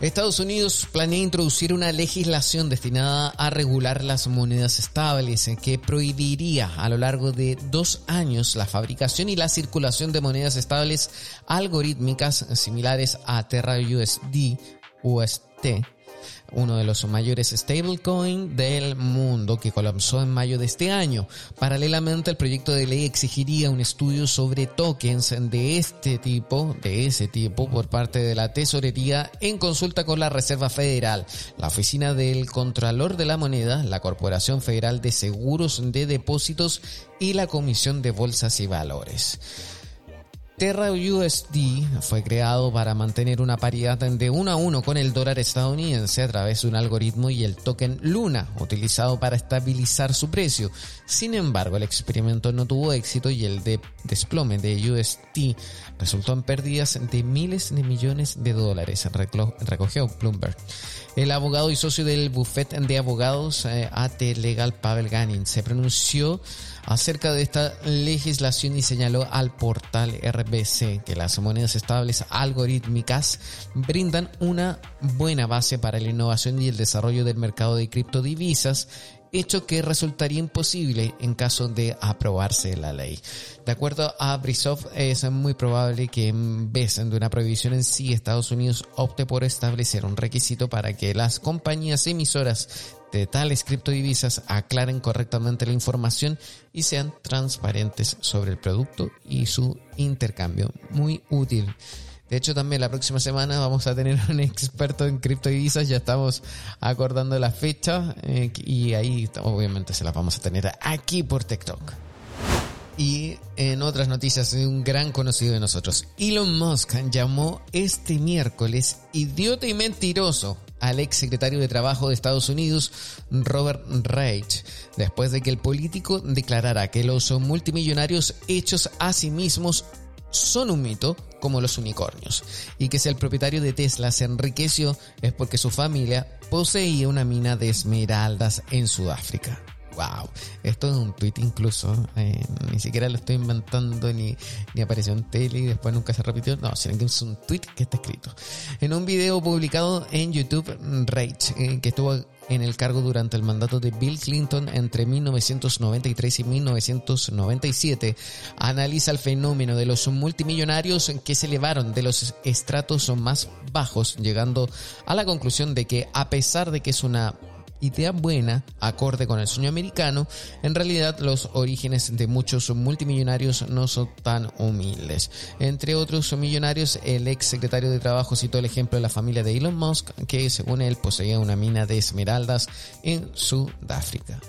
Estados Unidos planea introducir una legislación destinada a regular las monedas estables que prohibiría a lo largo de dos años la fabricación y la circulación de monedas estables algorítmicas similares a Terra USD, UST uno de los mayores stablecoin del mundo que colapsó en mayo de este año. Paralelamente, el proyecto de ley exigiría un estudio sobre tokens de este tipo, de ese tipo, por parte de la tesorería en consulta con la Reserva Federal, la Oficina del Contralor de la Moneda, la Corporación Federal de Seguros de Depósitos y la Comisión de Bolsas y Valores. Terra USD fue creado para mantener una paridad de uno a uno con el dólar estadounidense a través de un algoritmo y el token Luna, utilizado para estabilizar su precio. Sin embargo, el experimento no tuvo éxito y el desplome de USD resultó en pérdidas de miles de millones de dólares, recogió Bloomberg. El abogado y socio del bufete de abogados eh, AT Legal Pavel Ganin se pronunció acerca de esta legislación y señaló al portal RBC que las monedas estables algorítmicas brindan una buena base para la innovación y el desarrollo del mercado de criptodivisas hecho que resultaría imposible en caso de aprobarse la ley. De acuerdo a Brisov, es muy probable que en vez de una prohibición en sí, Estados Unidos opte por establecer un requisito para que las compañías emisoras de tales criptodivisas aclaren correctamente la información y sean transparentes sobre el producto y su intercambio. Muy útil. De hecho, también la próxima semana vamos a tener un experto en criptodivisas. Ya estamos acordando la fecha eh, y ahí obviamente se las vamos a tener aquí por TikTok. Y en otras noticias un gran conocido de nosotros, Elon Musk llamó este miércoles idiota y mentiroso al ex secretario de Trabajo de Estados Unidos, Robert Reich, después de que el político declarara que los multimillonarios hechos a sí mismos son un mito como los unicornios y que si el propietario de Tesla se enriqueció es porque su familia poseía una mina de esmeraldas en Sudáfrica. Wow, esto es un tweet incluso, eh, ni siquiera lo estoy inventando ni, ni apareció en tele y después nunca se repitió, no, sino que es un tweet que está escrito. En un video publicado en YouTube, Rage, eh, que estuvo en el cargo durante el mandato de Bill Clinton entre 1993 y 1997, analiza el fenómeno de los multimillonarios que se elevaron de los estratos más bajos, llegando a la conclusión de que a pesar de que es una idea buena, acorde con el sueño americano, en realidad los orígenes de muchos multimillonarios no son tan humildes. Entre otros millonarios, el ex secretario de Trabajo citó el ejemplo de la familia de Elon Musk, que según él poseía una mina de esmeraldas en Sudáfrica.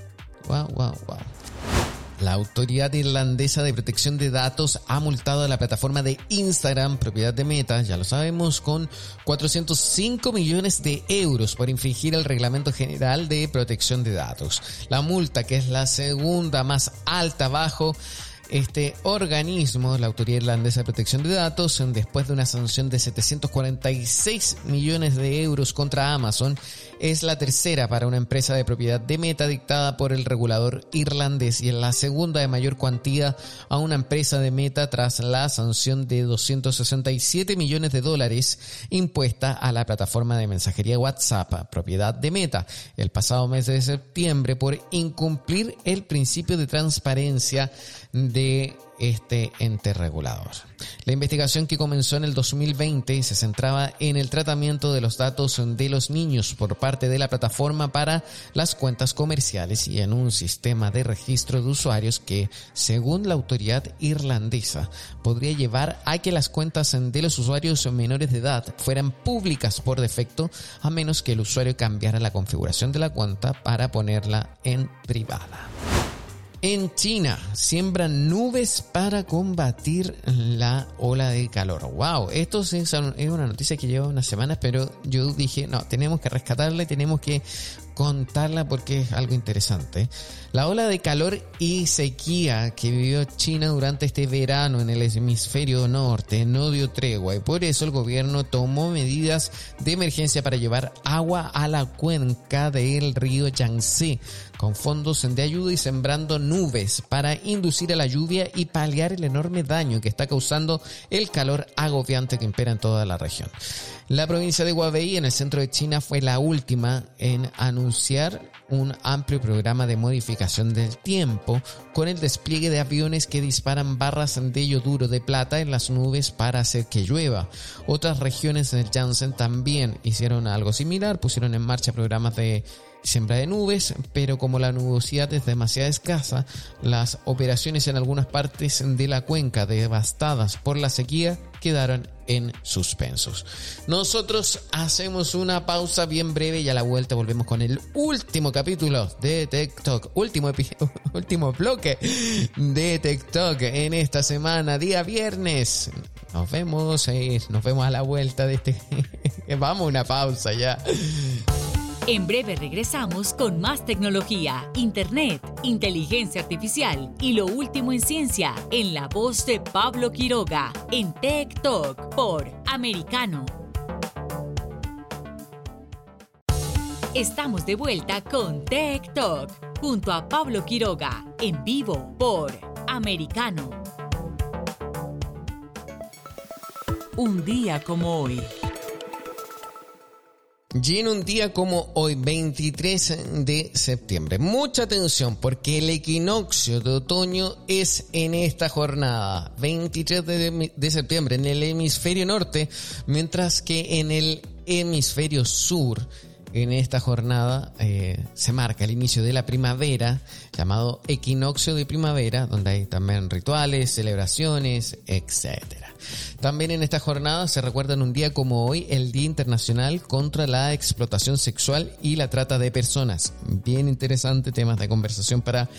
Wow, wow, wow. La Autoridad Irlandesa de Protección de Datos ha multado a la plataforma de Instagram, propiedad de Meta, ya lo sabemos, con 405 millones de euros por infringir el Reglamento General de Protección de Datos. La multa, que es la segunda más alta bajo este organismo, la Autoridad Irlandesa de Protección de Datos, después de una sanción de 746 millones de euros contra Amazon, es la tercera para una empresa de propiedad de Meta dictada por el regulador irlandés y es la segunda de mayor cuantía a una empresa de Meta tras la sanción de 267 millones de dólares impuesta a la plataforma de mensajería WhatsApp, propiedad de Meta, el pasado mes de septiembre por incumplir el principio de transparencia de este ente regulador. La investigación que comenzó en el 2020 se centraba en el tratamiento de los datos de los niños por parte de la plataforma para las cuentas comerciales y en un sistema de registro de usuarios que, según la autoridad irlandesa, podría llevar a que las cuentas de los usuarios menores de edad fueran públicas por defecto a menos que el usuario cambiara la configuración de la cuenta para ponerla en privada. En China siembran nubes para combatir la ola de calor. Wow, esto es una noticia que lleva unas semanas, pero yo dije, no, tenemos que rescatarla y tenemos que contarla porque es algo interesante. La ola de calor y sequía que vivió China durante este verano en el hemisferio norte no dio tregua y por eso el gobierno tomó medidas de emergencia para llevar agua a la cuenca del río Yangtze con fondos de ayuda y sembrando nubes para inducir a la lluvia y paliar el enorme daño que está causando el calor agobiante que impera en toda la región. La provincia de Huawei en el centro de China fue la última en anunciar un amplio programa de modificación del tiempo con el despliegue de aviones que disparan barras de yoduro de plata en las nubes para hacer que llueva. Otras regiones del Janssen también hicieron algo similar, pusieron en marcha programas de siembra de nubes, pero como la nubosidad es demasiado escasa, las operaciones en algunas partes de la cuenca devastadas por la sequía quedaron en suspensos. Nosotros hacemos una pausa bien breve y a la vuelta volvemos con el último capítulo de TikTok, último, último bloque de TikTok en esta semana, día viernes. Nos vemos, eh, nos vemos a la vuelta de este... Vamos una pausa ya. En breve regresamos con más tecnología, internet, inteligencia artificial y lo último en ciencia en la voz de Pablo Quiroga en Tech Talk por Americano. Estamos de vuelta con Tech Talk junto a Pablo Quiroga en vivo por Americano. Un día como hoy. Y un día como hoy, 23 de septiembre, mucha atención porque el equinoccio de otoño es en esta jornada, 23 de, de, septiembre, en el hemisferio norte, mientras que en el hemisferio sur en esta jornada eh, se marca el inicio de la primavera, llamado equinoccio de primavera, donde hay también rituales, celebraciones, etc. También en esta jornada se recuerda en un día como hoy el Día Internacional contra la Explotación Sexual y la Trata de Personas. Bien interesante temas de conversación para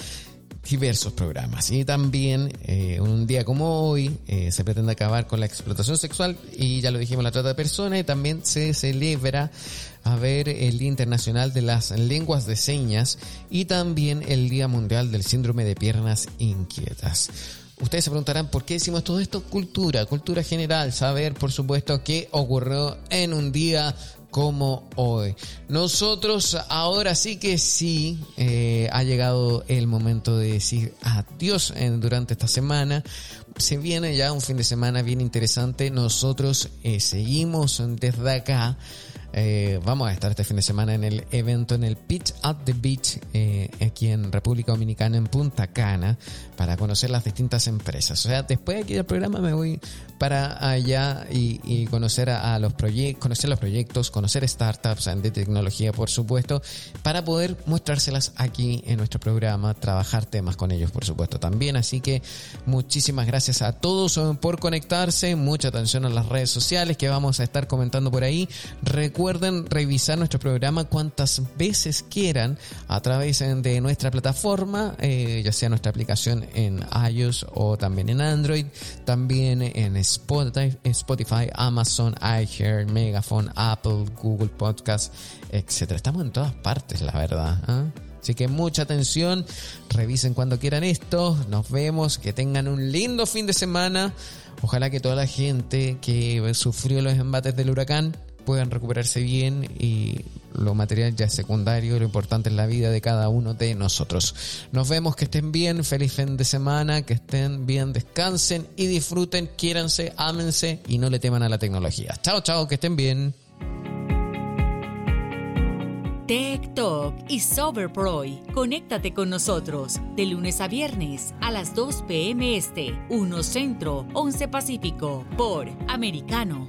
diversos programas. Y también eh, un día como hoy eh, se pretende acabar con la explotación sexual y ya lo dijimos, la trata de personas y también se celebra a ver el Día Internacional de las Lenguas de Señas y también el Día Mundial del Síndrome de Piernas Inquietas. Ustedes se preguntarán por qué decimos todo esto. Cultura, cultura general, saber por supuesto qué ocurrió en un día como hoy. Nosotros ahora sí que sí eh, ha llegado el momento de decir adiós durante esta semana. Se viene ya un fin de semana bien interesante. Nosotros eh, seguimos desde acá eh, vamos a estar este fin de semana en el evento en el Pitch at the Beach eh, aquí en República Dominicana en Punta Cana para conocer las distintas empresas. O sea, después de aquí del programa me voy para allá y, conocer a, los proyectos, conocer los proyectos, conocer startups de tecnología, por supuesto, para poder mostrárselas aquí en nuestro programa, trabajar temas con ellos, por supuesto, también. Así que muchísimas gracias a todos por conectarse, mucha atención a las redes sociales que vamos a estar comentando por ahí. Revisar nuestro programa cuantas veces quieran a través de nuestra plataforma, eh, ya sea nuestra aplicación en iOS o también en Android, también en Spotify, Amazon, iHeart, Megaphone, Apple, Google Podcast, etcétera. Estamos en todas partes, la verdad. ¿ah? Así que mucha atención, revisen cuando quieran esto, nos vemos, que tengan un lindo fin de semana. Ojalá que toda la gente que sufrió los embates del huracán puedan recuperarse bien y lo material ya es secundario, lo importante es la vida de cada uno de nosotros. Nos vemos, que estén bien, feliz fin de semana, que estén bien, descansen y disfruten, quiéranse, ámense y no le teman a la tecnología. Chao, chao, que estén bien. Tech Talk y Soberproy. Conéctate con nosotros de lunes a viernes a las 2 p.m. Este, 1 Centro, 11 Pacífico, por Americano.